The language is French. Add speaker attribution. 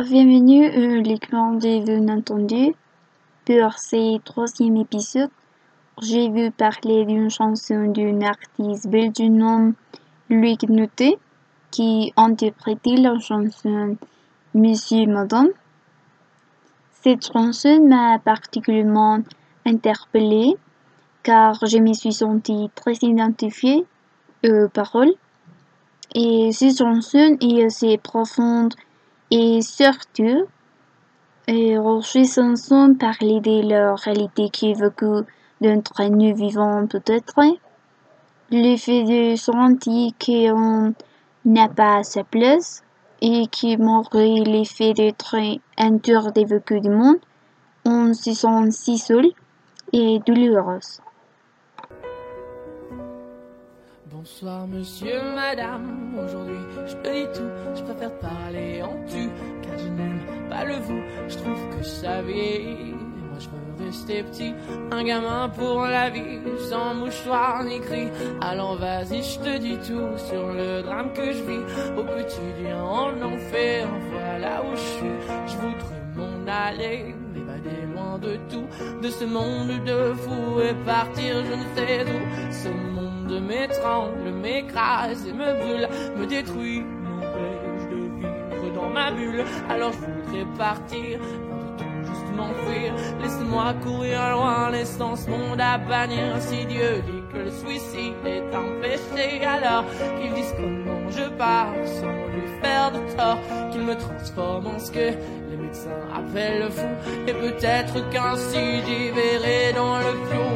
Speaker 1: Bienvenue au l'écran des entendus. Pour ce troisième épisode, j'ai vu parler d'une chanson d'un artiste belge du nom Loïc Noté qui interprétait la chanson Monsieur Madame. Cette chanson m'a particulièrement interpellée car je me suis sentie très identifiée aux paroles. Et cette chanson est assez profonde et surtout, ces chansons parler de la réalité qui est vécue d'entre nous vivants peut-être. Le fait de sentir qu'on n'a pas sa place et qui malgré l'effet d'être un tour des vécus du monde, on se sent si seul et douloureuse.
Speaker 2: Bonsoir monsieur, madame, aujourd'hui je te dis tout, je préfère parler je trouve que ça vieillit. Moi je veux rester petit, un gamin pour la vie, sans mouchoir ni cri. Alors vas-y, je te dis tout sur le drame que je vis. Au quotidien en enfer, voilà où je suis. Je voudrais m'en aller, loin de tout, de ce monde de fous et partir je ne sais où. Ce monde m'étrangle, m'écrase et me brûle, me détruit, dans ma bulle. Alors je voudrais partir, juste m'enfuir. Laisse-moi courir loin, laissant ce monde à bannir. Si Dieu dit que le suicide est un péché, alors qu'il dise comment je pars sans lui faire de tort, qu'il me transforme en ce que les médecins appellent le fou, et peut-être qu'ainsi j'y verrai dans le flou.